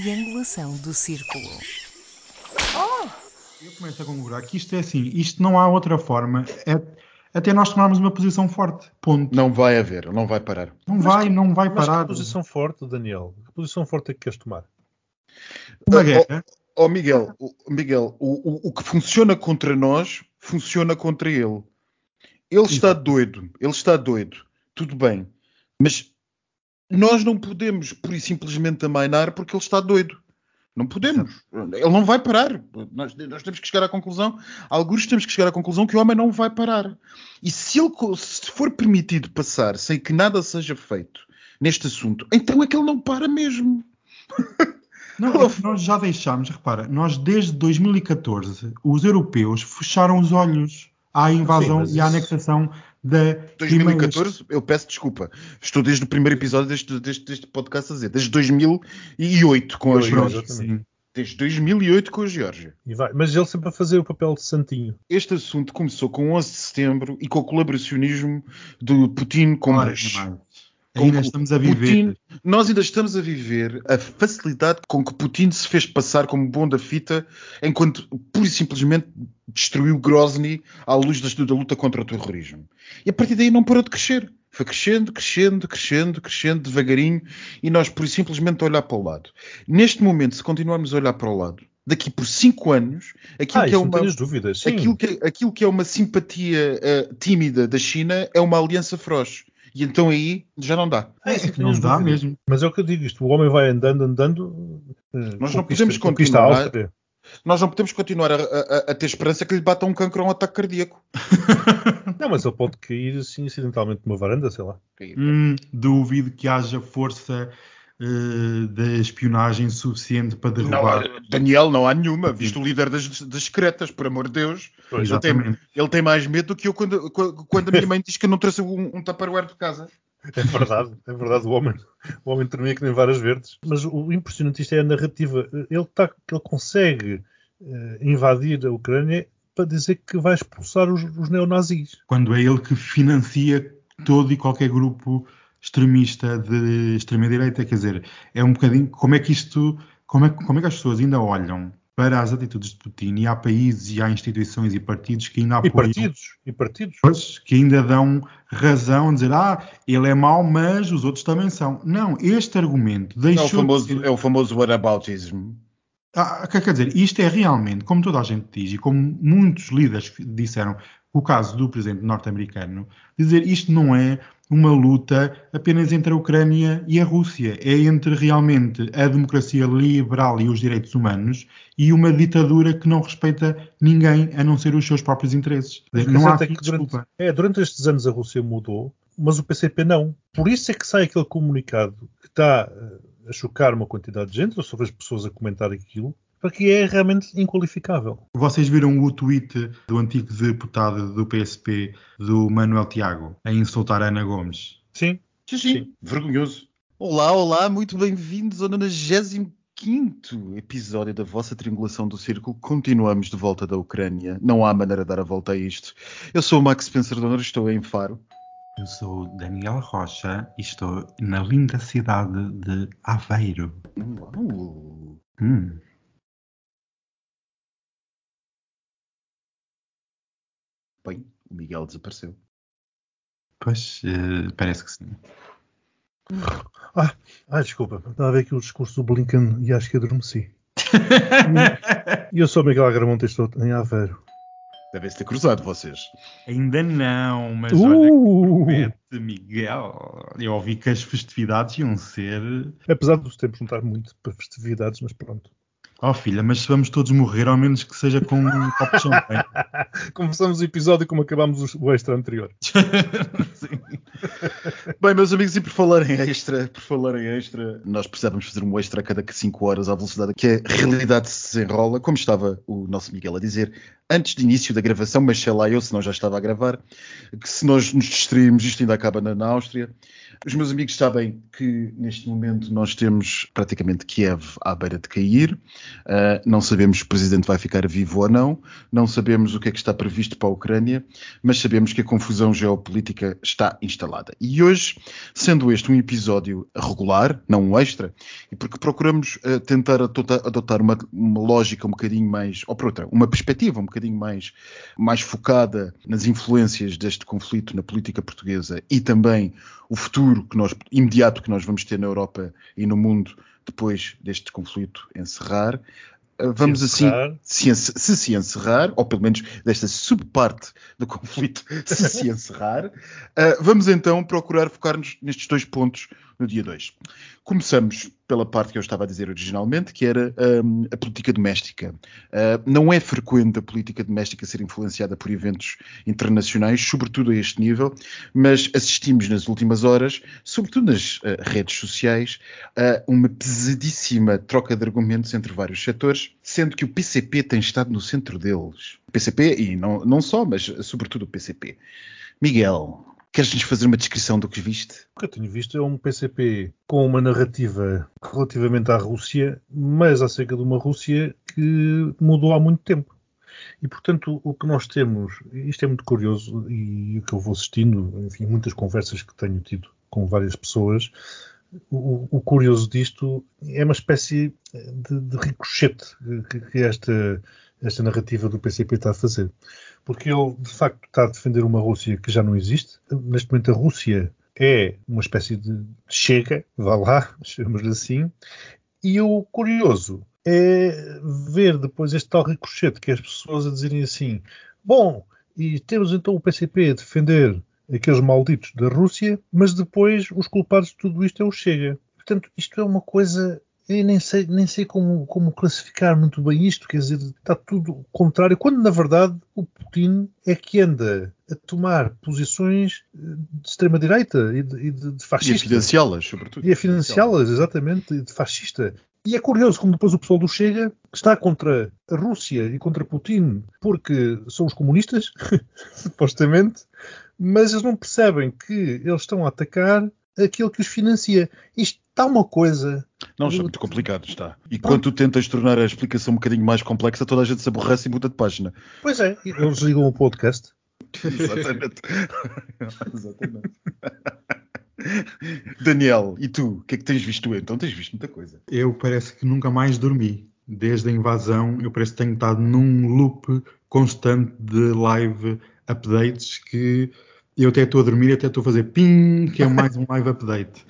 triangulação do círculo. Eu começo a concordar que isto é assim, isto não há outra forma, é até nós tomarmos uma posição forte, ponto. Não vai haver, não vai parar. Não vai, não vai Mas parar. que posição forte, Daniel? Que posição forte é que queres tomar? Uma guerra, Ó oh, Miguel, o- Miguel, o, o- o que funciona contra nós, funciona contra ele. Ele está doido, ele está doido, tudo bem, mas nós não podemos, por e simplesmente, amainar porque ele está doido. Não podemos. Ele não vai parar. Nós, nós temos que chegar à conclusão, alguns temos que chegar à conclusão que o homem não vai parar. E se ele se for permitido passar sem que nada seja feito neste assunto, então é que ele não para mesmo. Não, nós já deixámos, repara, nós desde 2014, os europeus fecharam os olhos à invasão mas e à isso- anexação da Crimeia. 2014, eu peço desculpa. Estou desde o primeiro episódio deste, deste, deste podcast a dizer, desde 2008 com a Geórgia. Sim. Desde 2008 com a Geórgia. Mas ele sempre a fazer o papel de santinho. Este assunto começou com 11 de setembro e com o colaboracionismo de Putin com Bush. mais. Ainda estamos a viver. Putin, nós ainda estamos a viver a facilidade com que Putin se fez passar como bom da fita, enquanto pura e simplesmente destruiu Grozny à luz da, luta contra o terrorismo. E a partir daí não parou de crescer. Foi crescendo, crescendo, crescendo, crescendo, devagarinho, e nós por simplesmente olhar para o lado. Neste momento, se continuarmos a olhar para o lado, daqui por cinco anos, aquilo ah, que é uma. dúvidas. Aquilo que, aquilo que é uma simpatia eh, tímida da China é uma aliança feroz. E então aí já não dá. Ah, isso Não tenhas dá mesmo. Mas é o que eu digo, isto, o homem vai andando, andando. eh, Nós não podemos continuar-. Nós não podemos continuar a, a- a ter esperança que lhe bata um cancro ou um ataque cardíaco. Não, mas ele pode cair assim acidentalmente numa varanda, sei lá. Hum, duvido que haja força eh, de espionagem suficiente para Não, derrubar. há- Daniel, não há nenhuma. Visto o líder das, das secretas, por amor de Deus. Pois, Ele tem, ele tem mais medo do que eu quando, quando a minha mãe diz que eu não trouxe um, um tupperware de casa. É verdade, é verdade. O homem, o homem tremia que nem varas verdes. Mas o impressionante isto é a narrativa. Ele, tá, ele consegue eh, invadir a Ucrânia para dizer que vai expulsar os, os neonazis. Quando é ele que financia todo e qualquer grupo extremista de extrema-direita. Quer dizer, é um bocadinho. Como é que isto. Como é, que- como é que as pessoas ainda olham para as atitudes de Putin e há países e há instituições e partidos que ainda E apoiam. partidos, e partidos. Pois, que ainda dão razão a dizer, ah, ele é mau, mas os outros também são. Não, este argumento É o deixou de famoso, ser- é o famoso whataboutism. Ah, quer dizer, isto é realmente, como toda a gente diz, e como muitos líderes disseram, o caso do presidente norte-americano, dizer isto não é uma luta apenas entre a Ucrânia e a Rússia, é entre realmente a democracia liberal e os direitos humanos e uma ditadura que não respeita ninguém a não ser os seus próprios interesses. Dizer, Não há certo é aqui que durante, desculpa. é, durante estes anos a Rússia mudou, mas o PCP não. Por isso é que sai aquele comunicado que está eh, a chocar uma quantidade de gente, eu só vejo pessoas a comentar aquilo, porque é realmente inqualificável. Vocês viram o tweet do antigo deputado do PSP, do Manuel Tiago, a insultar a Ana Gomes? Sim, Sim, sim. Sim. Vergonhoso. Olá, olá, muito bem-vindos ao 95 episódio da vossa triangulação do círculo. Continuamos de volta da Ucrânia. Não há maneira de dar a volta a isto. Eu sou o Max Spencer Donner, estou em Faro. Eu sou Daniel Rocha e estou na linda cidade de Aveiro. Uau. Hum. Bem, o Miguel desapareceu. Pois, eh, parece que sim. Ah, desculpa, estava a ver aqui o discurso do Blinken e acho que adormeci. E eu sou o Miguel Agramonte e estou em Aveiro. Devem-se ter cruzado vocês. Ainda não, mas olha Uh! que promete, Miguel. Eu ouvi que as festividades iam ser. Apesar dos tempos não estar muito para festividades, mas pronto. Oh filha, mas se vamos todos morrer, ao menos que seja com um copo de champanhe. Começamos o episódio como acabámos o extra anterior. Sim. Bem, meus amigos, e por falar em extra, por falar em extra, nós precisávamos fazer um extra a cada 5 horas à velocidade que a realidade se desenrola, como estava o nosso Miguel a dizer, antes de início da gravação, mas sei lá eu, se não já estava a gravar, que se nós nos distrairmos, isto ainda acaba na, na Áustria. Os meus amigos sabem que neste momento nós temos praticamente Kiev à beira de cair, uh, não sabemos se o presidente vai ficar vivo ou não, não sabemos o que é que está previsto para a Ucrânia, mas sabemos que a confusão geopolítica está instalada. E hoje, sendo este um episódio regular, não um extra, e porque procuramos uh, tentar adotar uma, uma, lógica um bocadinho mais, ou por outra, uma perspectiva um bocadinho mais, mais focada nas influências deste conflito na política portuguesa e também o futuro que nós, imediato que nós vamos ter na Europa e no mundo depois deste conflito encerrar, vamos assim, se, se, se encerrar, ou pelo menos desta subparte do conflito, se se encerrar, uh, vamos então procurar focar-nos nestes dois pontos no dia 2. Começamos pela parte que eu estava a dizer originalmente, que era um, a política doméstica. Uh, não é frequente a política doméstica ser influenciada por eventos internacionais, sobretudo a este nível, mas assistimos nas últimas horas, sobretudo nas uh, redes sociais, a uma pesadíssima troca de argumentos entre vários setores, sendo que o PCP tem estado no centro deles. O PCP, e não, não só, mas sobretudo o PCP. Miguel, Queres-nos fazer uma descrição do que viste? O que eu tenho visto é um PCP com uma narrativa relativamente à Rússia, mas acerca de uma Rússia que mudou há muito tempo. E, portanto, o que nós temos, isto é muito curioso, e o que eu vou assistindo, enfim, muitas conversas que tenho tido com várias pessoas, o, o curioso disto é uma espécie de, de ricochete que, que esta, esta narrativa do PCP está a fazer porque ele de facto está a defender uma Rússia que já não existe. Neste momento a Rússia é uma espécie de chega, vá lá, chamamos-lhe assim. E o curioso é ver depois este tal ricochete que as pessoas a dizerem assim: bom, e temos então o PCP a defender aqueles malditos da Rússia, mas depois os culpados de tudo isto é o Chega. Portanto, isto é uma coisa eu nem sei, nem sei como, como classificar muito bem isto, quer dizer, está tudo contrário, quando na verdade o Putin é que anda a tomar posições eh, de extrema-direita e de, de, de fascista. E a financiá-las, sobretudo. E a financiá-las, exatamente, de fascista. E é curioso como depois o pessoal do Chega está contra a Rússia e contra Putin porque são os comunistas, supostamente, mas eles não percebem que eles estão a atacar aquilo que os financia. Isto está uma coisa. Não, está muito complicado, está. E quando tu tentas tornar a explicação um bocadinho mais complexa, toda a gente se aborrece e muda de página. Pois é, eles ligam o podcast. Exatamente. Exatamente. Daniel, e tu? O que é que tens visto então? Tens visto muita coisa. Eu parece que nunca mais dormi. Desde a invasão, eu parece que tenho estado num loop constante de live updates que eu até estou a dormir, até estou a fazer ping, que é mais um live update.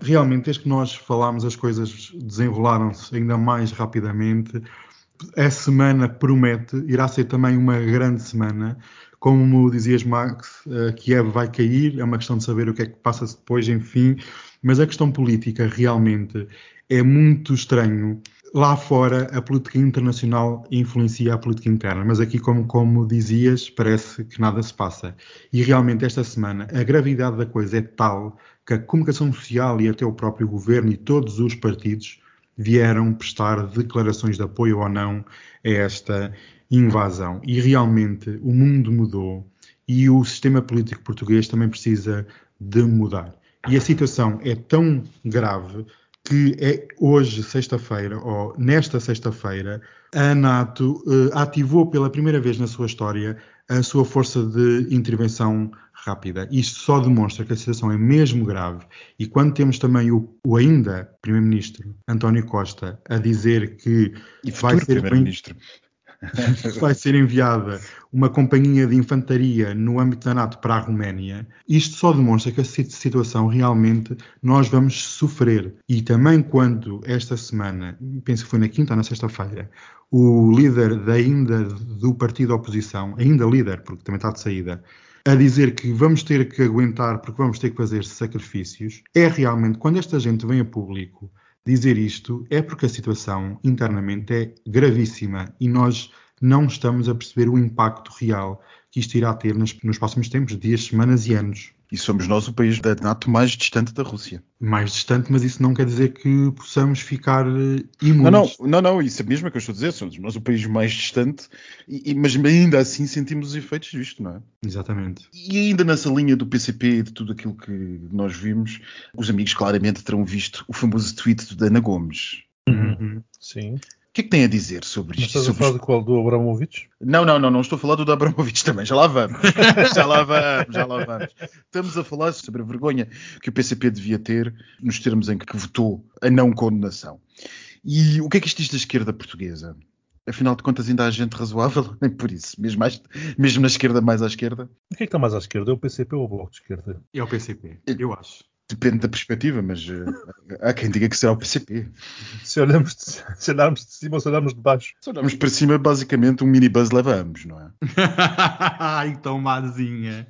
Realmente, desde que nós falámos, as coisas desenrolaram-se ainda mais rapidamente. A semana promete, irá ser também uma grande semana. Como dizias, Max, uh, Kiev vai cair, é uma questão de saber o que é que passa depois, enfim. Mas a questão política realmente é muito estranho lá fora a política internacional influencia a política interna, mas aqui, como, como dizias, parece que nada se passa. E realmente esta semana a gravidade da coisa é tal que a comunicação social e até o próprio governo e todos os partidos vieram prestar declarações de apoio ou não a esta invasão. E realmente o mundo mudou e o sistema político português também precisa de mudar. E a situação é tão grave que é hoje, sexta-feira, ou nesta sexta-feira, a NATO uh, ativou pela primeira vez na sua história a sua força de intervenção rápida. Isto só demonstra que a situação é mesmo grave. E quando temos também o, o ainda Primeiro-Ministro António Costa a dizer que e vai ser Primeiro-Ministro vai ser enviada uma companhia de infantaria no âmbito da NATO para a Roménia, isto só demonstra que a situação realmente nós vamos sofrer. E também quando esta semana, penso que foi na quinta ou na sexta-feira, o líder da ainda do partido da oposição, ainda líder, porque também está de saída, a dizer que vamos ter que aguentar porque vamos ter que fazer sacrifícios, é realmente, quando esta gente vem a público dizer isto é porque a situação internamente é gravíssima e nós não estamos a perceber o impacto real que isto irá ter nos, nos próximos tempos, dias, semanas e anos. E somos nós o país da NATO mais distante da Rússia. Mais distante, mas isso não quer dizer que possamos ficar eh, imunes. Não, não, não, não isso é mesmo que eu estou a dizer. Somos nós o país mais distante, e, mas ainda assim sentimos os efeitos disto, não é? Exatamente. E ainda nessa linha do PCP e de tudo aquilo que nós vimos, os amigos claramente terão visto o famoso tweet da Ana Gomes. Uhum. Sim que é que tem a dizer sobre Mas isto? estás a falar do qual? Do Abramovich? Não, não, não, não estou a falar do Abramovich também, já lá vamos. já lá vamos, já lá vamos. Estamos a falar sobre a vergonha que o PCP devia ter nos termos em que votou a não condenação. E o que é que isto diz da esquerda portuguesa? Afinal de contas, ainda há gente razoável, nem por isso, mesmo, mais- mesmo na esquerda, mais à esquerda, O que é que está mais à esquerda? É o PCP ou o Bloco de Esquerda? É o PCP, eu acho. Depende da perspectiva, mas eh, há quem diga que será o PCP. Se olharmos de, se olharmos de cima ou se olharmos de baixo. Se olharmos para cima, basicamente um minibus leva ambos, não é? Ai, tão mazinha.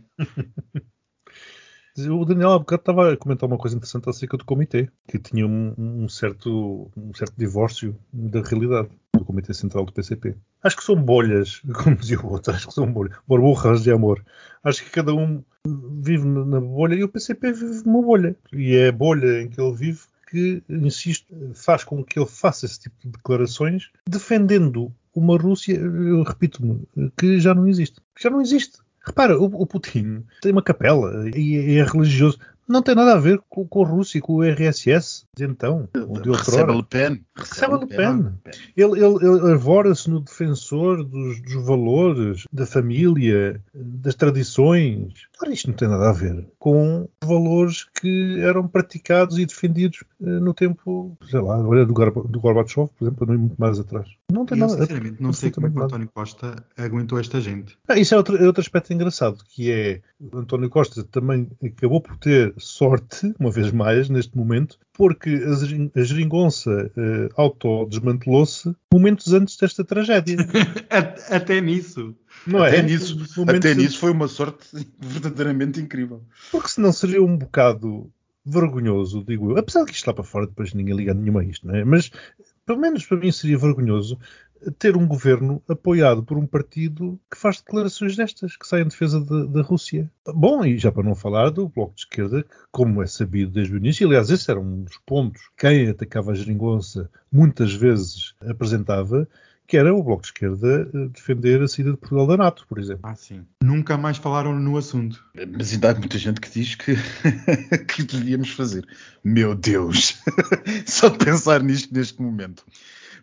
O Daniel há bocado estava a comentar uma coisa interessante acerca do comitê, que tinha um, um certo, um certo divórcio da realidade do Comitê Central do PCP. Acho que são bolhas, como dizia o outro, acho que são bolhas, burbujas de amor. Acho que cada um vive na bolha e o PCP vive numa bolha. E é a bolha em que ele vive que, insisto, faz com que ele faça esse tipo de declarações defendendo uma Rússia, repito-me, que já não existe. Que já não existe. Repara, o, o Putin tem uma capela e é, é religioso. Não tem nada a ver com, com a Rússia, com o RSS de então, de Recebe. Le Pen. Recebe a Le Pen. Ele, ele, ele arvora-se no defensor dos, dos valores, da família, das tradições. Ora, isto não tem nada a ver com valores que eram praticados e defendidos eh, no tempo, sei lá, olha, do, Gorba- do Gorbachev, por exemplo, não muito mais atrás. Não tem E eu, nada sinceramente, não sei como é que o António Costa aguentou esta gente. ah, isso é outro, é outro aspecto engraçado, que é o António Costa também acabou por ter sorte, uma vez mais, neste momento, porque a, gerin- a geringonça eh, autodesmantelou-se momentos antes desta tragédia. A- Até nisso. Não Até é? nisso, até nisso foi uma sorte verdadeiramente incrível. Porque senão seria um bocado vergonhoso, digo eu. Apesar de que isto lá para fora depois ninguém liga nenhuma a isto, não é? Mas pelo menos para mim seria vergonhoso ter um governo apoiado por um partido que faz declarações destas, que sai em defesa da, da Rússia. Bom, e já para não falar do Bloco de Esquerda, que, como é sabido desde o início, aliás, esse era um dos pontos que quem atacava a geringonça muitas vezes apresentava, que era o Bloco de Esquerda eh, defender a saída de Portugal da NATO, por exemplo. Ah, sim. Nunca mais falaram no assunto. Mas ainda há muita gente que diz que, que devíamos fazer. Meu Deus! Só de pensar nisto neste momento.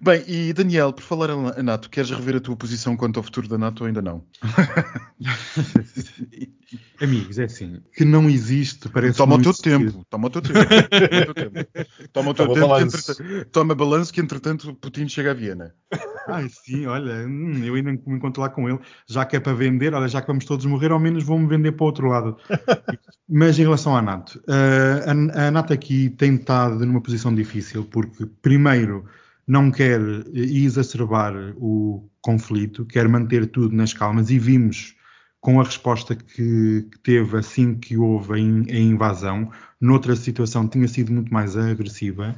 Bem, e Daniel, por falar em NATO, queres rever a tua posição quanto ao futuro da NATO ou ainda não? Amigos, é assim. Que não existe, parece Toma o teu existir. tempo, toma o teu tempo. Toma o teu tempo. Toma o teu Toma tempo, que balanço. entretanto- toma balanço que entretanto Putin chega a Viena. Ai, sim, olha, hum, eu ainda me encontro lá com ele. Já que é para vender, olha, já que vamos todos morrer, ao menos vão-me vender para o outro lado. Mas em relação à NATO, eh, a, a NATO aqui tem estado numa posição difícil, porque, primeiro, não quer eh, exacerbar o conflito, quer manter tudo nas calmas, e vimos com a resposta que, que teve assim que houve a, in- a invasão, noutra situação tinha sido muito mais agressiva.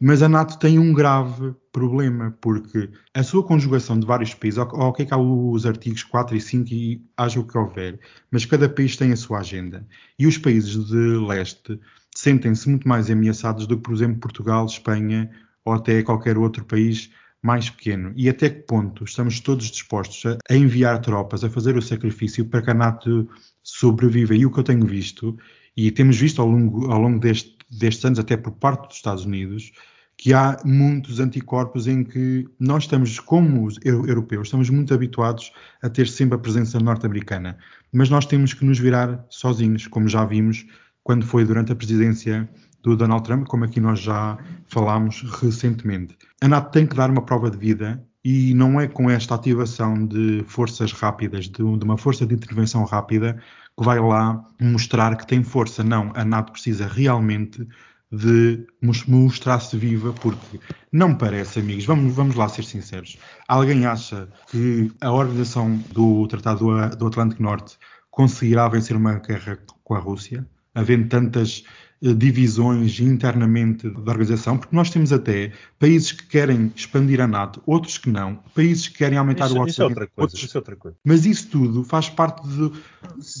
Mas a NATO tem um grave problema, porque a sua conjugação de vários países, ok ok que há os artigos 4 e 5 e haja o que houver, mas cada país tem a sua agenda. E os países de leste sentem-se muito mais ameaçados do que, por exemplo, Portugal, Espanha ou até qualquer outro país mais pequeno. E até que ponto estamos todos dispostos a, enviar tropas, a fazer o sacrifício para que a NATO sobreviva? E o que eu tenho visto, e temos visto ao longo, ao longo deste, destes anos, até por parte dos Estados Unidos, que há muitos anticorpos em que nós estamos, como os eu- europeus, estamos muito habituados a ter sempre a presença norte-americana, mas nós temos que nos virar sozinhos, como já vimos quando foi durante a presidência do Donald Trump, como aqui nós já falámos recentemente. A NATO tem que dar uma prova de vida e não é com esta ativação de forças rápidas, de, de uma força de intervenção rápida, que vai lá mostrar que tem força. Não, a NATO precisa realmente de mos- mostrar-se viva, porque não parece, amigos, vamos, vamos lá ser sinceros. Alguém acha que a organização do Tratado do, Atlântico Norte conseguirá vencer uma guerra com a Rússia, havendo tantas divisões internamente da organização, porque nós temos até países que querem expandir a NATO, outros que não, países que querem aumentar Isso, o isso é orçamento, outra coisa. outros Isso é outra coisa. mas isso tudo faz parte de-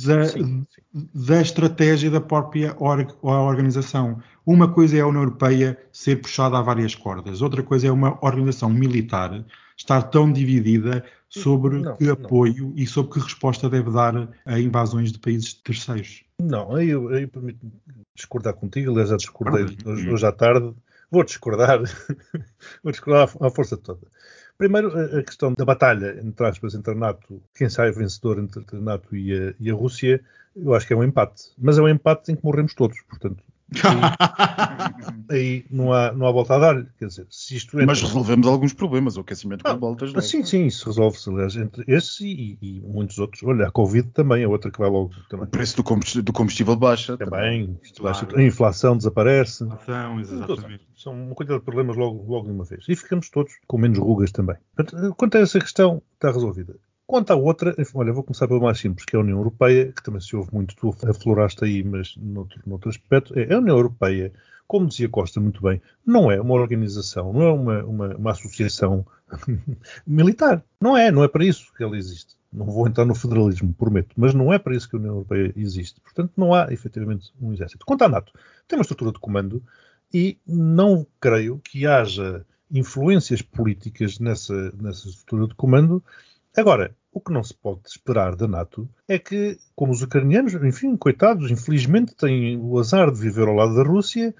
da, Sim, da estratégia da própria org- organização. Uma coisa é a União Europeia ser puxada a várias cordas, outra coisa é uma organização militar estar tão dividida sobre Não, que não. apoio e sobre que resposta deve dar a invasões de países terceiros. Não, aí eu, eu permito discordar contigo, aliás já discordei hoje, hoje à tarde, vou discordar, vou discordar à força toda. Primeiro, a questão da batalha, entre aspas, entre a NATO, quem sai vencedor entre a NATO e a, e a Rússia, eu acho que é um empate. Mas é um empate em que morremos todos, portanto. Aí, não, há, não há volta a dar. Quer dizer, se isto entra... Mas resolvemos alguns problemas, o aquecimento com ah, voltas. Logo. Sim, sim, isso resolve-se, aliás, entre esse e, e, muitos outros. Olha, a Covid também é outra que vai logo. Também. O preço do combustível, do combustível baixa. Também, claro. a inflação desaparece. Inflação, exatamente. São uma quantidade de problemas logo, logo de uma vez. E ficamos todos com menos rugas também. Portanto, quanto a essa questão, está resolvida. Quanto à outra, olha, vou começar pelo mais simples, que é a União Europeia, que também se ouve muito, tu afloraste aí, mas noutro, noutro aspecto, é a União Europeia, como dizia Costa muito bem, não é uma organização, não é uma, uma, uma associação militar. Não é, não é para isso que ela existe. Não vou entrar no federalismo, prometo, mas não é para isso que a União Europeia existe. Portanto, não há efetivamente um exército. Quanto à NATO, tem uma estrutura de comando e não creio que haja influências políticas nessa, nessa estrutura de comando Agora, o que não se pode esperar da NATO é que, como os ucranianos, enfim, coitados, infelizmente têm o azar de viver ao lado da Rússia,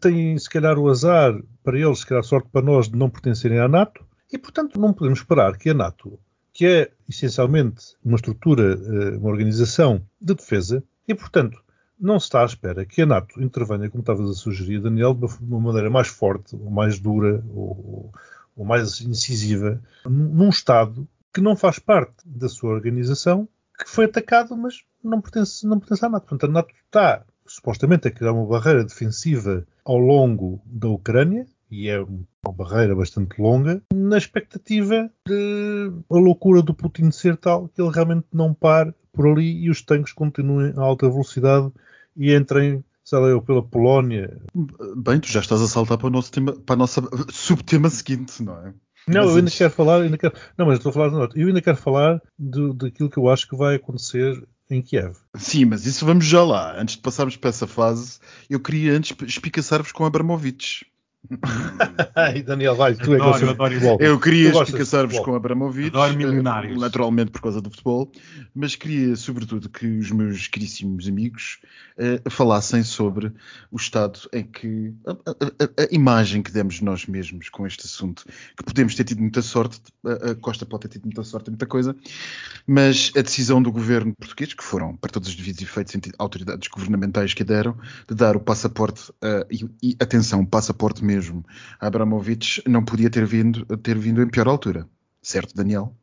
têm se calhar o azar para eles, se calhar sorte para nós, de não pertencerem à NATO, e portanto não podemos esperar que a NATO, que é essencialmente uma estrutura, eh, uma organização de defesa, e portanto não se está à espera que a NATO intervenha, como estavas a sugerir, Daniel, de uma maneira mais forte, ou mais dura, ou, ou mais incisiva, num Estado que não faz parte da sua organização, que foi atacado, mas não pertence, não pertence à NATO. Portanto, a NATO está supostamente a criar uma barreira defensiva ao longo da Ucrânia, e é uma barreira bastante longa, na expectativa de a loucura do Putin ser tal que ele realmente não pare por ali e os tanques continuem a alta velocidade e entrem, sei lá eu, pela Polónia. Bem, tu já estás a saltar para, o nosso tema, para a nossa subtema seguinte, não é? Não, eu ainda quero falar, ainda quero, não, mas estou a falar de nota. Eu ainda quero falar do, daquilo que eu acho que vai acontecer em Kiev. Sim, mas isso vamos já lá. Antes de passarmos para essa fase, eu queria antes espicaçar-vos com Abramovich. Ai, Daniel, vai, tu é que adoro, adoro futebol. Eu queria explicar-vos com Abramovich, adoro naturalmente por causa do futebol, mas queria sobretudo que os meus queríssimos amigos uh, falassem sobre o estado em que a, a, a, imagem que demos nós mesmos com este assunto, que podemos ter tido muita sorte, a, Costa pode ter tido muita sorte em muita coisa, mas a decisão do governo português, que foram para todos os devidos efeitos autoridades governamentais que deram, de dar o passaporte uh, e, e atenção, passaporte mesmo mesmo, Abramovich não podia ter vindo, ter vindo em pior altura. Certo, Daniel?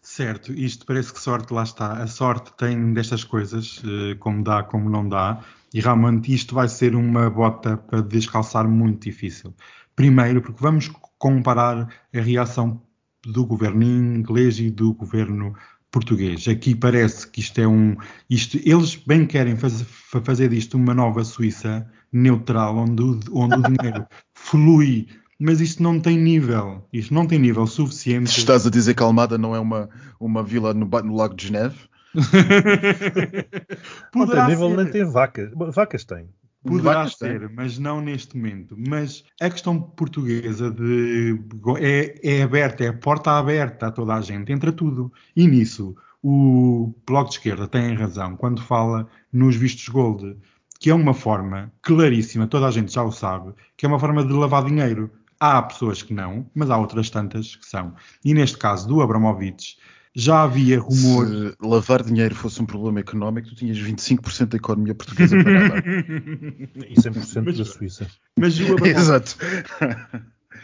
Certo, isto parece que sorte lá está. A sorte tem destas coisas, eh, como dá, como não dá, e realmente isto vai ser uma bota para descalçar muito difícil. Primeiro, porque vamos comparar a reação do governo inglês e do governo português. Aqui parece que isto é um. Isto, eles bem querem faz, fazer disto uma nova Suíça neutral, onde, onde o dinheiro flui, mas isto não tem nível. Isto não tem nível suficiente. Se estás a dizer que a Almada não é uma, uma vila no, no Lago de Geneve? não tem nível, nem tem vacas. Vacas tem. Poderá ser, mas não neste momento. Mas a questão portuguesa de, é, é aberta, é a porta aberta a toda a gente, entra tudo. E nisso, o Bloco de Esquerda tem razão quando fala nos vistos gold, que é uma forma claríssima, toda a gente já o sabe, que é uma forma de lavar dinheiro. Há pessoas que não, mas há outras tantas que são. E neste caso do Abramovich, já havia rumor. Se lavar dinheiro fosse um problema económico, tu tinhas 25% da economia portuguesa para lavar. e 100% mas, da Suíça. Mas o Exato.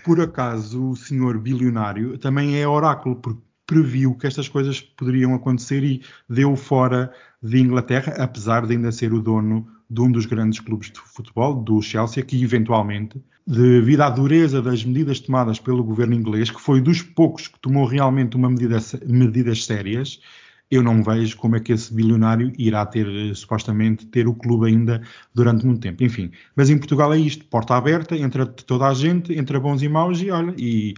Por acaso, o senhor bilionário também é oráculo, porque previu que estas coisas poderiam acontecer e deu fora de Inglaterra, apesar de ainda ser o dono de um dos grandes clubes de futebol, do Chelsea, que eventualmente, devido à dureza das medidas tomadas pelo governo inglês, que foi dos poucos que tomou realmente uma medida, medidas sérias, eu não vejo como é que esse bilionário irá ter, supostamente, ter o clube ainda durante muito tempo. Enfim, mas em Portugal é isto, porta aberta, entra toda a gente, entra bons e maus e olha, e,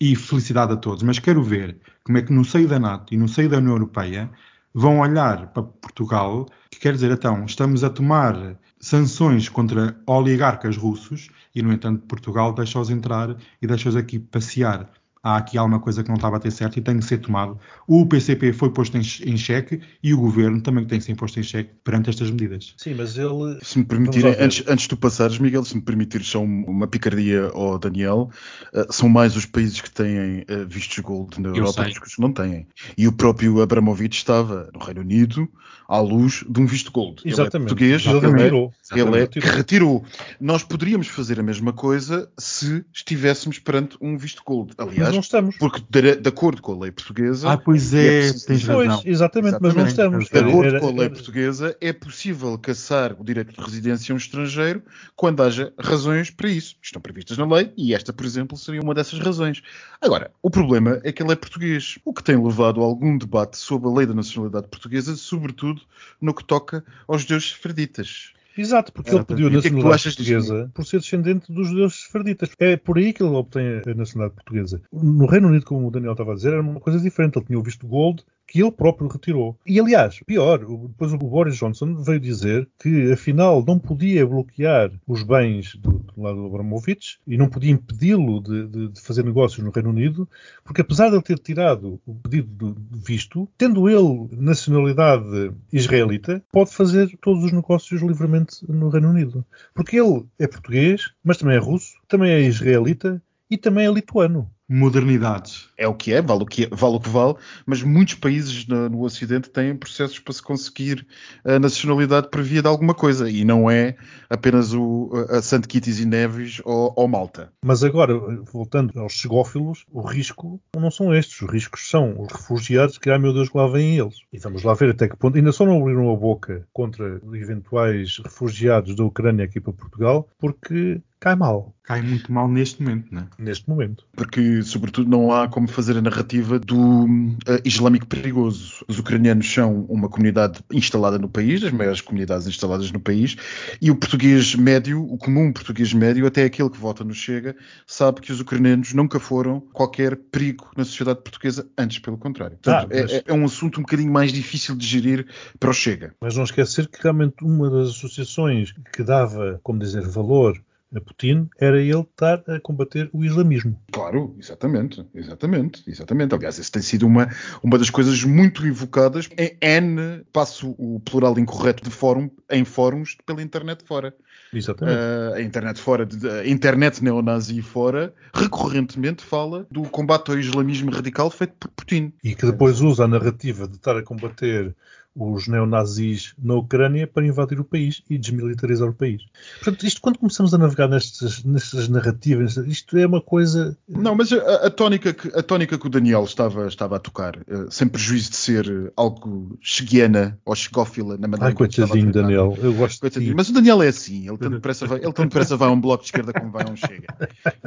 e felicidade a todos. Mas quero ver como é que no seio da NATO e no seio da União Europeia vão olhar para Portugal, que quer dizer, então, estamos a tomar sanções contra oligarcas russos e, no entanto, Portugal deixa-os entrar e deixa-os aqui passear. Há aqui alguma coisa que não estava a ter certo e tem que ser tomado. O PCP foi posto em, em xeque e o governo também tem que ser posto em xeque perante estas medidas. Sim, mas ele. Se me permitirem, antes, antes de tu passares, Miguel, se me permitires só uma picardia ao Daniel, uh, são mais os países que têm uh, vistos gold na Europa do que os que não têm. E o próprio Abramovich estava no Reino Unido à luz de um visto gold. Exatamente. Ele é português, ele, retirou. É, ele é que retirou. Nós poderíamos fazer a mesma coisa se estivéssemos perante um visto gold. Aliás, mas não estamos. Porque de, de acordo com a lei portuguesa. Ah, pois é, é tens razão. Pois, exatamente, exatamente, mas não estamos. De acordo com a lei portuguesa, é possível caçar o direito de residência a um estrangeiro quando haja razões para isso. Estão previstas na lei e esta, por exemplo, seria uma dessas razões. Agora, o problema é que ele é português, o que tem levado a algum debate sobre a lei da nacionalidade portuguesa, sobretudo no que toca aos judeus sefraditas. Exato, porque ele pediu a nacionalidade que portuguesa por ser descendente dos judeus sefarditas. É por aí que ele obtém a nacionalidade portuguesa. No Reino Unido, como o Daniel estava a dizer, era uma coisa diferente. Ele tinha o visto gold que ele próprio retirou. E, aliás, pior, depois o Boris Johnson veio dizer que, afinal, não podia bloquear os bens do, do lado do Abramovich e não podia impedi-lo de, de, de, fazer negócios no Reino Unido, porque, apesar de ele ter tirado o pedido de visto, tendo ele nacionalidade israelita, pode fazer todos os negócios livremente no Reino Unido. Porque ele é português, mas também é russo, também é israelita e também é lituano modernidades. É o que é, vale o que, é, vale, o que vale, mas muitos países no, no, Ocidente têm processos para se conseguir a nacionalidade por via de alguma coisa e não é apenas o, a Santo Kitts e Neves ou, ou, Malta. Mas agora, voltando aos chegófilos, o risco não são estes, os riscos são os refugiados que, ai meu Deus, lá vêm eles. E vamos lá ver até que ponto, ainda só não abriram a boca contra eventuais refugiados da Ucrânia aqui para Portugal, porque cai mal. Cai muito mal neste momento, não é? Neste momento. Porque, sobretudo, não há como fazer a narrativa do uh, islâmico perigoso. Os ucranianos são uma comunidade instalada no país, as maiores comunidades instaladas no país, e o português médio, o comum português médio, até aquele que vota no Chega, sabe que os ucranianos nunca foram qualquer perigo na sociedade portuguesa, antes pelo contrário. Portanto, ah, mas... é, é um assunto um bocadinho mais difícil de gerir para o Chega. Mas não esquecer que realmente uma das associações que dava, como dizer, valor a Putin era ele estar a combater o islamismo. Claro, exatamente, exatamente, exatamente. Aliás, isso tem sido uma, uma das coisas muito evocadas em N, passo o plural incorreto de fórum, em fóruns pela internet fora. Exatamente. Uh, a internet fora, a internet neonazi fora, recorrentemente fala do combate ao islamismo radical feito por Putin. E que depois usa a narrativa de estar a combater os neonazis na Ucrânia para invadir o país e desmilitarizar o país. Portanto, isto quando começamos a navegar nestas, nestas narrativas, isto é uma coisa. Não, mas a, a, tónica, que, a tónica que o Daniel estava, estava a tocar, uh, sem prejuízo de ser algo cheguiana ou chegófila na maneira Ai, coitadinho, Daniel, eu gosto coitadinho. Mas o Daniel é assim, ele tanto depressa vai, ele tanto depressa vai a um bloco de esquerda como vai a um chega.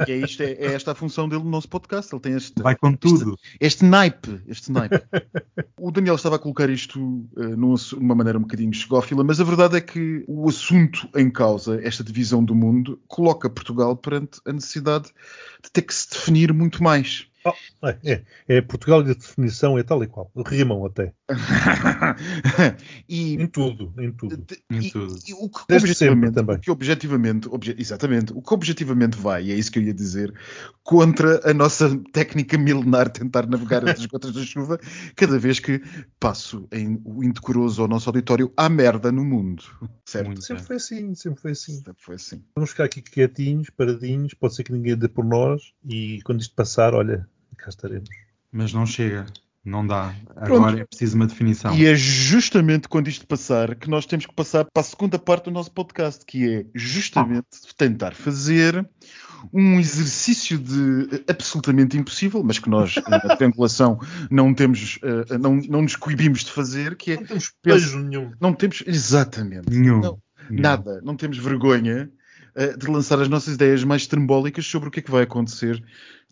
E é, isto, é, é esta a função dele no nosso podcast. Ele tem este. Vai com tudo. Este, este naipe, este naipe. o Daniel estava a colocar isto uh, numa maneira um bocadinho chegófila, mas a verdade é que o assunto em causa, esta divisão do mundo, coloca Portugal perante a necessidade de ter que se definir muito mais. Oh, é, é, é, Portugal de definição é tal e qual. Rimam até. e, em tudo, em tudo. De, em tudo. E, o que Desde objetivamente, também. O que objetivamente, obje, exatamente, o que objetivamente vai, e é isso que eu ia dizer, contra a nossa técnica milenar tentar navegar as gotas da chuva, cada vez que passo em, o indecoroso ao nosso auditório, há merda no mundo. Certo? Muito sempre foi assim, sempre foi assim. Sempre foi assim. Vamos ficar aqui quietinhos, paradinhos, pode ser que ninguém dê por nós, e quando isto passar, olha, cá estaremos. Mas não chega. Não dá. Agora Pronto. é preciso uma definição. E é justamente quando isto passar que nós temos que passar para a segunda parte do nosso podcast, que é justamente ah. tentar fazer um exercício de absolutamente impossível, mas que nós na triangulação não temos, uh, não, não nos coibimos de fazer, que é não temos peso nenhum. Não temos exatamente nenhum. Não, nada. Não temos vergonha uh, de lançar as nossas ideias mais trambólicas sobre o que é que vai acontecer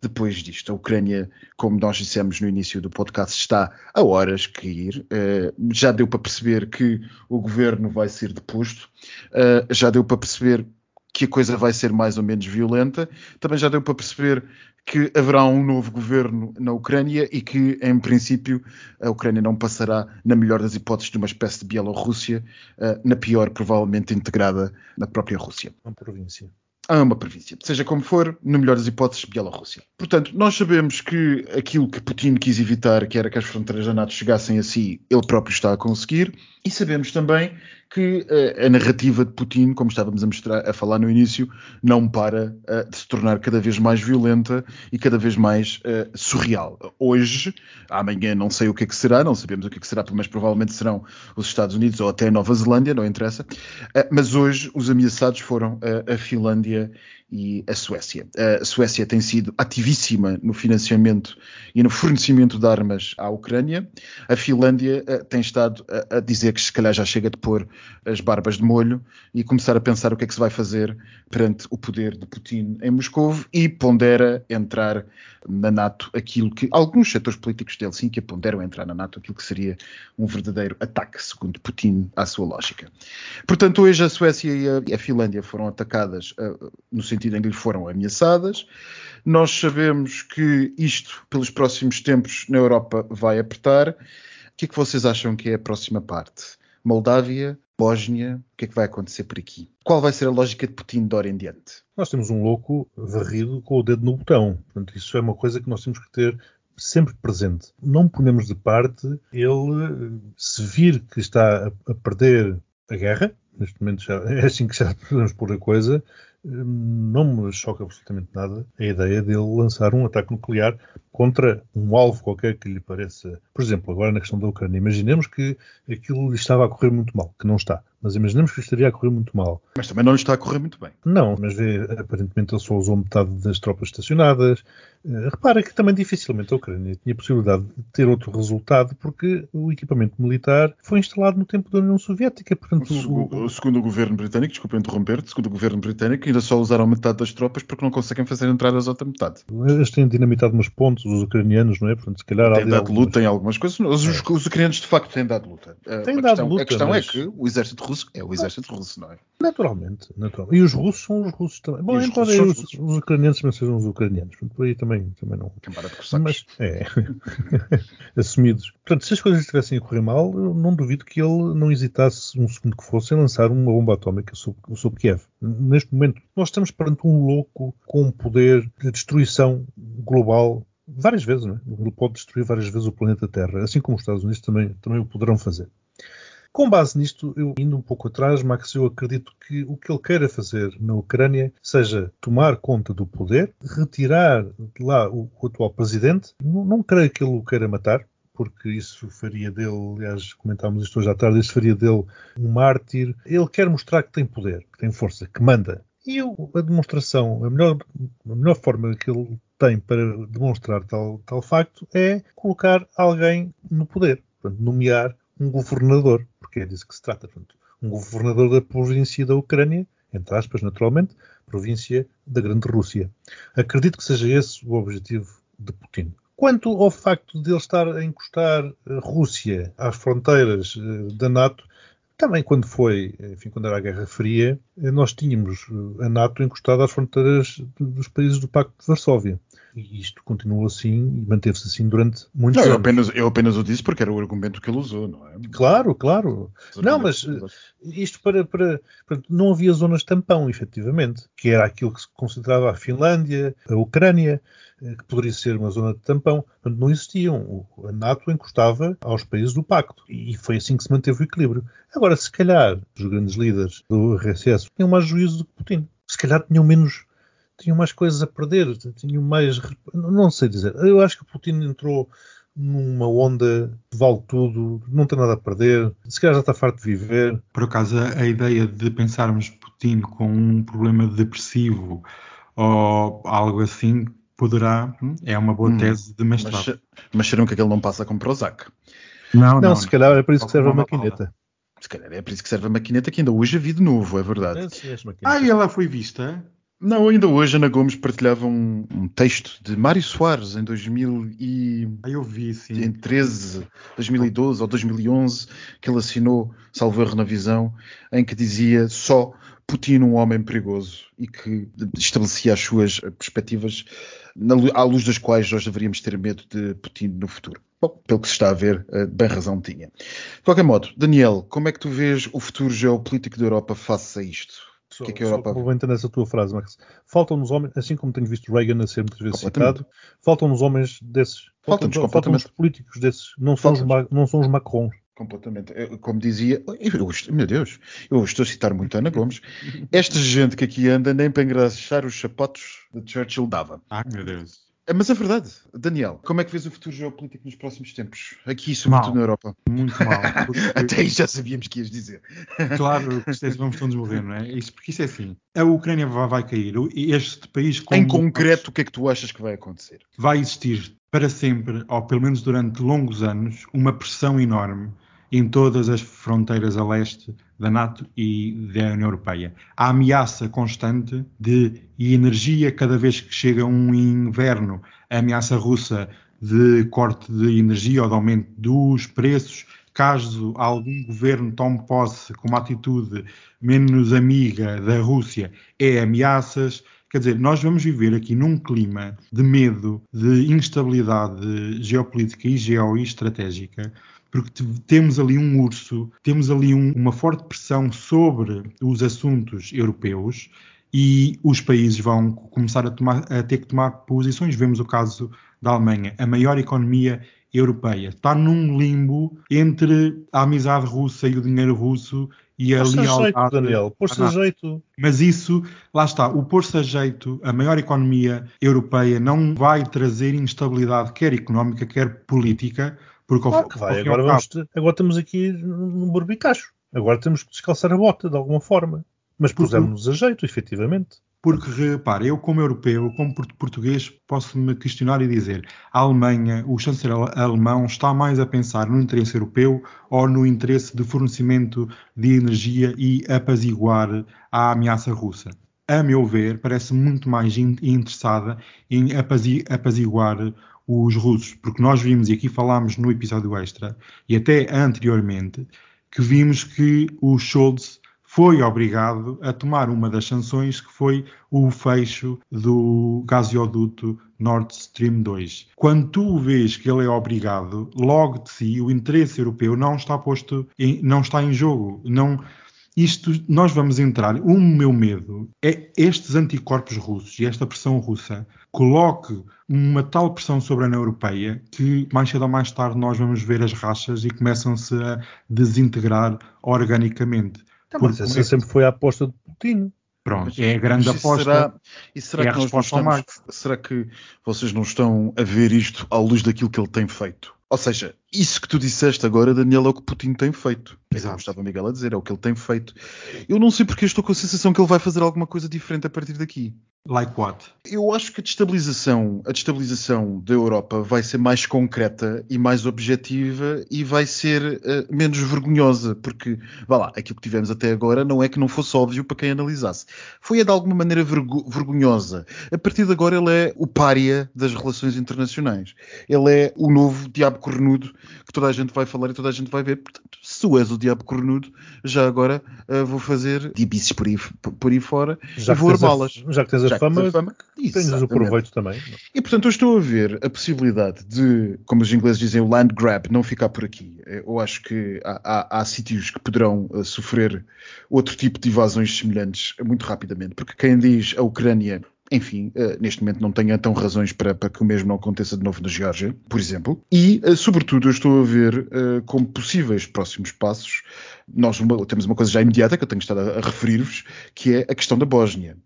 depois disto. A Ucrânia, como nós dissemos no início do podcast, está a horas que ir. Uh, já deu para perceber que o governo vai ser deposto, uh, já deu para perceber que a coisa vai ser mais ou menos violenta, também já deu para perceber que haverá um novo governo na Ucrânia e que, em princípio, a Ucrânia não passará, na melhor das hipóteses, de uma espécie de Bielorrússia, uh, na pior, provavelmente integrada na própria Rússia. Uma província. a uma província. Seja como for, no melhor das hipóteses, Bielorrússia. Portanto, nós sabemos que aquilo que Putin quis evitar, que era que as fronteiras da NATO chegassem a si, ele próprio está a conseguir, e sabemos também que uh, a narrativa de Putin, como estávamos a, mostrar, a falar no início, não para uh, de se tornar cada vez mais violenta e cada vez mais uh, surreal. Hoje, amanhã não sei o que é que será, não sabemos o que é que será, mas provavelmente serão os Estados Unidos ou até a Nova Zelândia, não interessa. mas hoje os ameaçados foram a Finlândia e a Suécia. A Suécia tem sido ativíssima no financiamento e no fornecimento de armas à Ucrânia. A Finlândia uh, tem estado a, a, dizer que se calhar já chega de pôr as barbas de molho e começar a pensar o que é que se vai fazer perante o poder de Putin em Moscou e pondera entrar na NATO aquilo que alguns setores políticos de Helsinki ponderam entrar na NATO aquilo que seria um verdadeiro ataque, segundo Putin, à sua lógica. Portanto, hoje a Suécia e a, Finlândia foram atacadas uh, no sentido em que lhe foram ameaçadas. Nós sabemos que isto, pelos próximos tempos, na Europa vai apertar. O que é que vocês acham que é a próxima parte? Moldávia, Bósnia, o que é que vai acontecer por aqui? Qual vai ser a lógica de Putin de hora em diante? Nós temos um louco varrido com o dedo no botão. Portanto, isso é uma coisa que nós temos que ter sempre presente. Não ponemos de parte ele, se vir que está a, perder a guerra, neste momento já, é assim que já podemos pôr a coisa, não me choca absolutamente nada a ideia dele lançar um ataque nuclear contra um alvo qualquer que lhe pareça. Por exemplo, agora na questão da Ucrânia, imaginemos que aquilo lhe estava a correr muito mal, que não está. Mas imaginemos que estaria a correr muito mal. Mas também não lhe está a correr muito bem. Não, mas vê, aparentemente ele só usou metade das tropas estacionadas. Uh, repara que também dificilmente a Ucrânia tinha possibilidade de ter outro resultado porque o equipamento militar foi instalado no tempo da União Soviética. Portanto, o, o, segundo o governo britânico, desculpa interromper, segundo o governo britânico, ainda só usaram metade das tropas porque não conseguem fazer entrar as outra metade. Eles têm dinamitado umas pontes, os ucranianos, não é? Portanto, se calhar têm dado algumas... luta em algumas coisas. Os, é. os, ucranianos de facto têm dado luta. Têm a dado questão, luta. A questão é mas... é que o exército russo é o exército russo, não é? Naturalmente, naturalmente. E os russos são os russos também. Bom, embora os, os, os, ucranianos também sejam os ucranianos. Por aí também, também não. Mas, é. Assumidos. Portanto, se as coisas estivessem a correr mal, eu não duvido que ele não hesitasse um segundo que fosse em lançar uma bomba atómica sobre, sobre Kiev. Neste momento, nós estamos perante um louco com um poder de destruição global várias vezes, não é? Ele pode destruir várias vezes o planeta Terra, assim como os Estados Unidos também, também o poderão fazer. Com base nisto, eu indo um pouco atrás, Max, eu acredito que o que ele queira fazer na Ucrânia seja tomar conta do poder, retirar de lá o, o atual presidente. Não, não creio que ele o queira matar, porque isso faria dele, aliás, comentámos isto hoje à tarde, isso faria dele um mártir. Ele quer mostrar que tem poder, que tem força, que manda. E a demonstração, a melhor, a melhor forma que ele tem para demonstrar tal, tal facto é colocar alguém no poder, portanto, nomear um governador, porque é disso que se trata. Portanto, um governador da província da Ucrânia, entre aspas, naturalmente, província da Grande Rússia. Acredito que seja esse o objetivo de Putin. Quanto ao facto de ele estar a encostar a Rússia às fronteiras eh, da NATO, também quando foi, enfim, quando era a Guerra Fria, eh, nós tínhamos eh, a NATO encostada às fronteiras dos países do Pacto de Varsóvia. E isto continuou assim e manteve-se assim durante muitos não, anos. Eu apenas, eu apenas o disse porque era o argumento que ele usou, não é? Claro, claro. Não, mas eh, isto para, para, para, Não havia zonas tampão, efetivamente, que era aquilo que se considerava a Finlândia, a Ucrânia, eh, que poderia ser uma zona de tampão. Portanto, não existiam. A NATO encostava aos países do Pacto e foi assim que se manteve o equilíbrio. Agora, se calhar, os grandes líderes do RSS tinham mais juízo do que Putin. Se calhar tinham menos tinham mais coisas a perder, tinham mais. Não sei dizer. Eu acho que o Putin entrou numa onda vale tudo, não tem nada a perder, se calhar já está farto de viver. Por acaso, a ideia de pensarmos Putin com um problema depressivo ou algo assim poderá, hum, é uma boa hum, tese de mestrado. Mas, mas serão que aquele não passa com Prozac? Não, não, não, se calhar é por isso que serve a maquineta. Se calhar é por isso que serve a maquineta que ainda hoje a vi de novo, é verdade. É, é ah, e ela foi vista? Não, ainda hoje Ana Gomes partilhava um, um texto de Mário Soares em 2013, 2012 ou 2011, que ele assinou, salvo erro na visão, em que dizia só Putin um homem perigoso e que estabelecia as suas perspectivas na, à luz das quais nós deveríamos ter medo de Putin no futuro. Bom, pelo que se está a ver, eh, bem razão tinha. De qualquer modo, Daniel, como é que tu vês o futuro geopolítico da Europa face a isto? O que é que a Europa... Complementando essa tua frase, Max. Faltam-nos homens, assim como tenho visto Reagan a ser muitas vezes citado, faltam-nos homens desses. Faltam-nos faltam políticos desses. Não são, os, não são os Macrons. Completamente. Eu, como dizia, eu, meu Deus, eu estou a citar muito Ana Gomes. Esta gente que aqui anda nem para engraxar os sapatos de Churchill dava. Ah, meu Deus. É, mas é verdade. Daniel, como é que vês o futuro geopolítico nos próximos tempos? Aqui, sobretudo mal. na Europa. Muito mal. Porque... Até aí já sabíamos que ias dizer. Claro, vamos todos morrer, não é? Isso, porque isso é assim. A Ucrânia vai, vai cair. Este país... Em concreto, o que é que tu achas que vai acontecer? Vai existir para sempre, ou pelo menos durante longos anos, uma pressão enorme em todas as fronteiras a leste da NATO e da União Europeia. A ameaça constante de energia cada vez que chega um inverno, a ameaça russa de corte de energia ou de aumento dos preços, caso algum governo tome posse com uma atitude menos amiga da Rússia, é ameaças. Quer dizer, nós vamos viver aqui num clima de medo, de instabilidade geopolítica e geoestratégica, porque temos ali um urso, temos ali um, uma forte pressão sobre os assuntos europeus e os países vão começar a, tomar, a, ter que tomar posições. Vemos o caso da Alemanha, a maior economia europeia, está num limbo entre a amizade russa e o dinheiro russo e a lealdade. Jeito, Daniel, pôr-se a jeito. Mas isso, lá está, o pôr-se a jeito, a maior economia europeia não vai trazer instabilidade, quer económica, quer política, porque claro que vai. Agora, vamos, agora estamos aqui no barbicacho. Agora temos que descalçar a bota de alguma forma. Mas pusemos-nos a jeito, efetivamente. Porque, repare, eu como europeu, como português, posso-me questionar e dizer a Alemanha, o chanceler alemão está mais a pensar no interesse europeu ou no interesse de fornecimento de energia e apaziguar a ameaça russa? A meu ver, parece muito mais interessada em apaziguar os russos, porque nós vimos, e aqui falámos no episódio extra, e até anteriormente, que vimos que o Scholz foi obrigado a tomar uma das sanções que foi o fecho do gasoduto Nord Stream 2. Quando tu vês que ele é obrigado, logo de si, o interesse europeu não está posto, em, não está em jogo. Não, isto, nós vamos entrar. O meu medo é estes anticorpos russos e esta pressão russa coloque uma tal pressão sobre a União Europeia que mais cedo ou mais tarde nós vamos ver as rachas e começam-se a desintegrar organicamente. Então, mas essa sempre foi a aposta de Putin. Pronto, é a grande aposta. Será, e será, é que nós estamos, será que vocês não estão a ver isto à luz daquilo que ele tem feito? Ou seja, isso que tu disseste agora, Daniel, é o que Putin tem feito. Exato. Estava Miguel a dizer, é o que ele tem feito. Eu não sei porque estou com a sensação que ele vai fazer alguma coisa diferente a partir daqui. Like what? Eu acho que a destabilização, a destabilização da Europa vai ser mais concreta e mais objetiva e vai ser uh, menos vergonhosa, porque, vá lá, aquilo que tivemos até agora não é que não fosse óbvio para quem analisasse. Foi de alguma maneira vergo vergonhosa. A partir de agora ele é o pária das relações internacionais. Ele é o novo diabo cornudo que toda a gente vai falar e toda a gente vai ver. Portanto, se tu és o diabo cornudo, já agora uh, vou fazer dibices por aí, por aí fora já e vou armá-las. Já que tens a já fama, a fama tens o proveito também. E portanto eu estou a ver a possibilidade de, como os ingleses dizem, o land grab não ficar por aqui. Eu acho que há, há, há sítios que poderão uh, sofrer outro tipo de invasões semelhantes muito rapidamente, porque quem diz a Ucrânia enfim, uh, neste momento não tenha tão razões para, para, que o mesmo não aconteça de novo na Geórgia, por exemplo. E, uh, sobretudo, eu estou a ver uh, como possíveis próximos passos. Nós uma, temos uma coisa já imediata que eu tenho estado a, a referir-vos, que é a questão da Bósnia.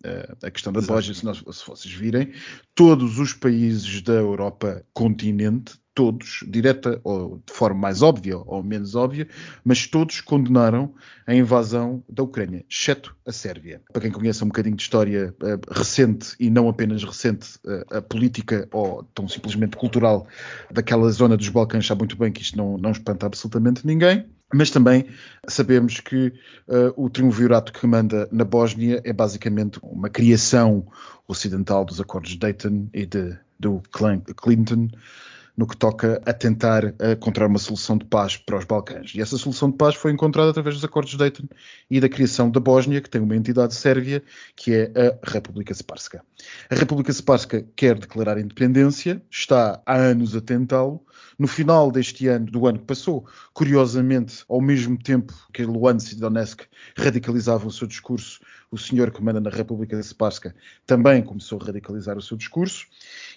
a questão da Exato. Bósnia, se, nós, se vocês virem, todos os países da Europa continente todos, direta ou de forma mais óbvia ou menos óbvia, mas todos condenaram a invasão da Ucrânia, exceto a Sérvia. Para quem conhece um bocadinho de história uh, recente e não apenas recente, uh, a política ou tão simplesmente cultural daquela zona dos Balcãs sabe muito bem que isto não, não espanta absolutamente ninguém. Mas também sabemos que uh, o triunvirato que manda na Bósnia é basicamente uma criação ocidental dos acordos de Dayton e de, do Clinton, no que toca a tentar uh, encontrar uma solução de paz para os Balcãs. E essa solução de paz foi encontrada através dos acordos de Dayton e da criação da Bósnia, que tem uma entidade sérvia, que é a República Sparska. A República Sparska quer declarar independência, está há anos a tentá-lo, no final deste ano, do ano que passou, curiosamente, ao mesmo tempo que Luan Sidonetsk radicalizava o seu discurso, o senhor que manda na República Srpska, também começou a radicalizar o seu discurso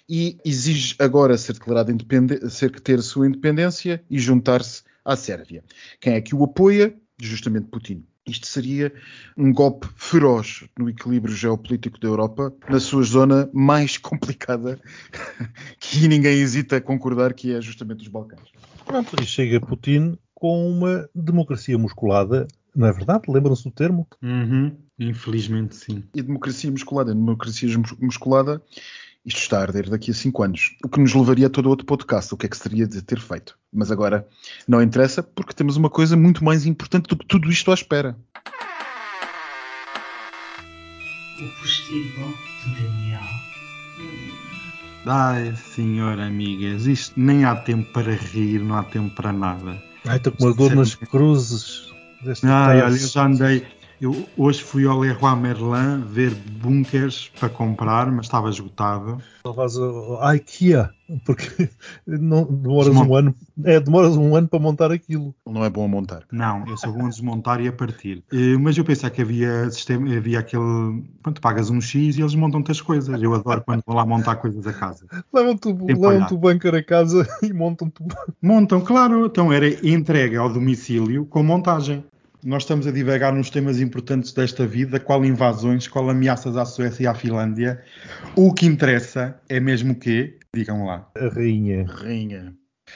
e exige agora ser declarado independente, ser ter a sua independência e juntar-se à Sérvia. Quem é que o apoia? Justamente Putin. Isto seria um golpe feroz no equilíbrio geopolítico da Europa, na sua zona mais complicada, que ninguém hesita a concordar que é justamente os Balcãs. Pronto, e chega Putin com uma democracia musculada, não é verdade? Lembram-se do termo? Uhum. Infelizmente, sim. E democracia musculada, democracia musculada, isto está a arder daqui a cinco anos. O que nos levaria a todo outro podcast, o que é que se teria de ter feito. Mas agora não interessa, porque temos uma coisa muito mais importante do que tudo isto à espera. O postigo de Daniel. Ai, senhor, amigas, isto nem há tempo para rir, não há tempo para nada. Ai, estou com uma dor nas cruzes. Deste Ai, olha, eu já andei. Eu hoje fui ao Leroy Merlin ver bunkers para comprar, mas estava esgotado. Vais ao- à IKEA, porque não, demoras Desmonta. um ano. É, demoras um ano para montar aquilo. Não é bom a montar. Não, eu sou bom a desmontar e a partir. Eh, Mas eu pensei que havia sistema, havia aquele. Pronto, pagas um X e eles montam-te as coisas. Eu adoro quando vou lá montar coisas a casa. Levam-te o bunker a casa e montam-te. o- Montam, claro. Então era entregue ao domicílio com montagem. Nós estamos a divagar nos temas importantes desta vida, qual invasões, qual ameaças à Suécia e à Finlândia. O que interessa é mesmo o quê? Digam lá. A rainha. Rainha.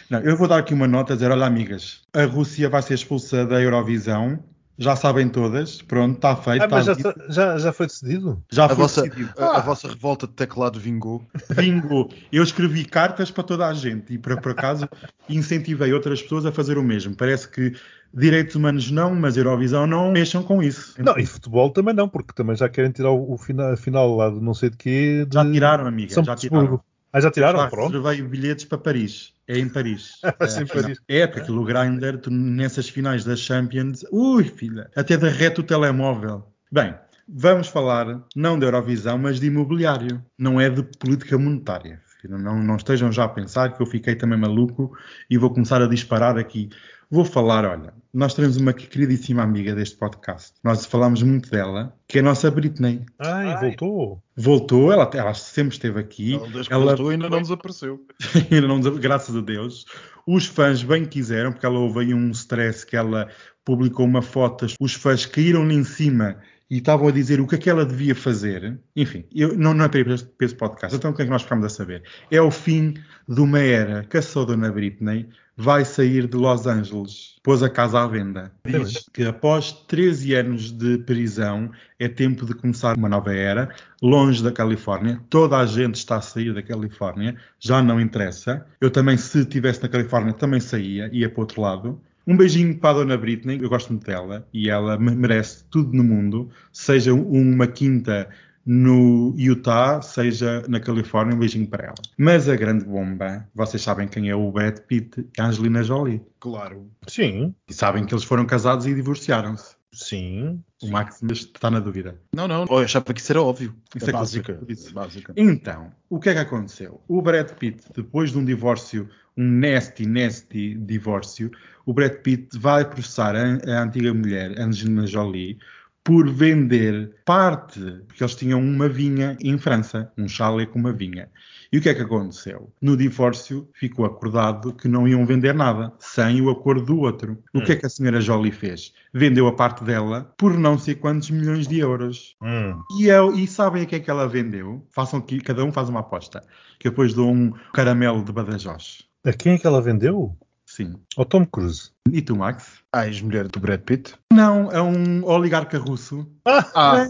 Não, eu vou dar aqui uma nota a dizer, olha amigas, a Rússia vai ser expulsa da Eurovisão, já sabem todas, pronto, está feito, Ah, mas já, já, já foi decidido? já A foi vossa, decidido. a, a vossa revolta de teclado vingou. Bingo! Eu escrevi cartas para toda a gente e, por, por acaso, incentivei outras pessoas a fazer o mesmo. Parece que direitos humanos não, mas Eurovisão não mexam com isso. Não, e futebol também não, porque também já querem tirar o, o final, a final lá de não sei de quê. De Já tiraram, amiga, São já Petersburgo. tiraram. Ah, já tiraram? Já Pronto. reservei bilhetes para Paris. É em Paris. Em Paris. É, porque aquilo Grindr, tu, nessas finais das Champions, ui, filha, até derrete o telemóvel. Bem, vamos falar não de Eurovisão, mas de imobiliário. Não é de política monetária. Não, não, não estejam já a pensar que eu fiquei também maluco e vou começar a disparar aqui. Vou falar, olha, nós temos uma queridíssima amiga deste podcast. Nós falamos muito dela, que é a nossa Britney. Ai, voltou. Voltou, ela, ela sempre esteve aqui. Ela, desde que Ela- voltou, ainda não desapareceu. ainda não nos- graças a Deus. Os fãs bem quiseram, porque ela houve aí um stress que ela publicou uma foto, os fãs caíram-lhe em cima e estavam a dizer o que é que ela devia fazer. Enfim, eu, não, não é para este podcast. Então o que é que nós ficamos a saber? É o fim de uma era que a sua dona Britney vai sair de Los Angeles. Pôs a casa à venda. Diz que após 13 anos de prisão é tempo de começar uma nova era, longe da Califórnia. Toda a gente está a sair da Califórnia, já não interessa. Eu também, se estivesse na Califórnia, também saía, ia para o outro lado. Um beijinho para a Dona Britney, eu gosto muito dela e ela me- merece tudo no mundo, seja uma quinta no Utah, seja na Califórnia, um beijinho para ela. Mas a grande bomba, vocês sabem quem é o Brad Pitt e a Angelina Jolie. Claro. Sim, E sabem que eles foram casados e divorciaram-se. sim. O Max está na dúvida. Não, não. Eu achava que isso era óbvio. Isso é é básica. eu disse. básica. Então, o que é que aconteceu? O Brad Pitt, depois de um divórcio, um nasty, nasty divórcio, o Brad Pitt vai processar a, a antiga mulher, Angelina Jolie, por vender parte, porque eles tinham uma vinha em França, um chalé com uma vinha. E o que é que aconteceu? No divórcio ficou acordado que não iam vender nada, sem o acordo do outro. O que é que a senhora Jolie fez? Vendeu a parte dela por não sei quantos milhões de euros. Hum. E, eu, e sabem a que é que ela vendeu? Façam que cada um faz uma aposta. Que eu depois dou um caramelo de Badajoz. A quem é que ela vendeu? Sim. Ao Tom Cruise. E tu, Max? A ex-mulher do Brad Pitt. Não, é um oligarca russo. Ah,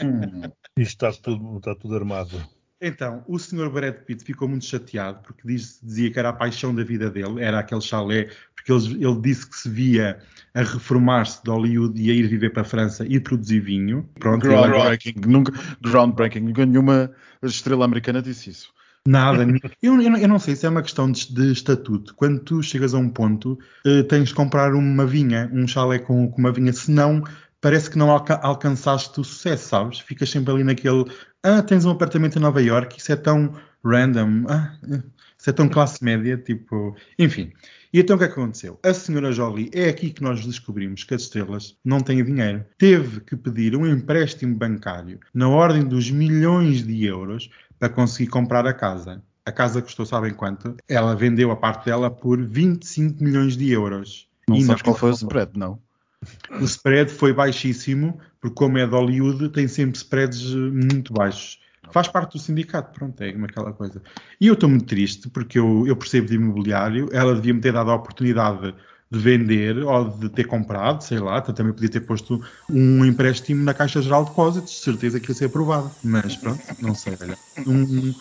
Hum. Isto está tudo, está tudo armado. Então, o senhor Brad Pitt ficou muito chateado porque diz- dizia que era a paixão da vida dele, era aquele chalé, porque ele, ele disse que se via a reformar-se de Hollywood e a ir viver para a França e produzir vinho. Pronto, ele groundbreaking. Nunca, groundbreaking. Nunca nenhuma estrela americana disse isso. Nada. Eu, eu, não- eu não sei se é uma questão de, de estatuto. Quando tu chegas a um ponto, eh, tens de comprar uma vinha, um chalé com, com uma vinha, senão parece que não alca alcançaste o sucesso, sabes? Ficas sempre ali naquele, ah, tens um apartamento em Nova York, isso é tão random, ah, isso é tão classe média, tipo, enfim. E então o que é que aconteceu? A senhora Jolie, é aqui que nós descobrimos que as estrelas não têm dinheiro. Teve que pedir um empréstimo bancário na ordem dos milhões de euros para conseguir comprar a casa. A casa custou, sabem quanto? Ela vendeu a parte dela por 25 milhões de euros. Não E sabes qual foi o spread, não? O spread foi baixíssimo, porque como é de Hollywood, tem sempre spreads eh, muito baixos. Faz parte do sindicato, pronto, é aquela coisa. E eu estou muito triste, porque eu, eu percebo de imobiliário, ela devia-me ter dado a oportunidade de vender ou de ter comprado, sei lá, também podia ter posto um empréstimo na Caixa Geral de Depósitos, de certeza que ia ser aprovado. Mas pronto, não sei, olha. Um,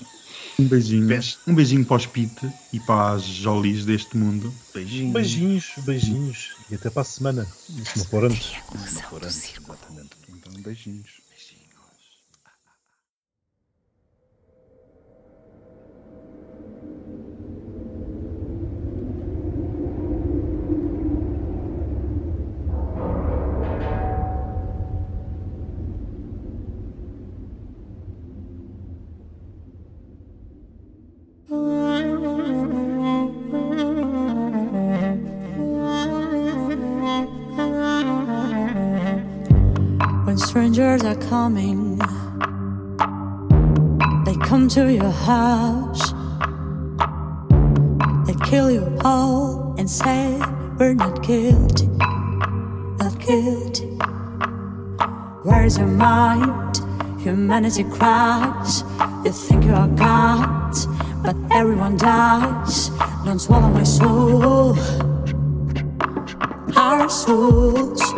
um beijinho. Um beijinho para os Pete e para as Jolies deste mundo. Beijinho. Beijinhos, beijinhos. E até para a semana. Se não for antes. Exatamente. Então, beijinhos. They come to your house. They kill you all and say, We're not guilty, not guilty. Where's your mind? Humanity cries. You think you are God, but everyone dies. Don't swallow my soul, our souls.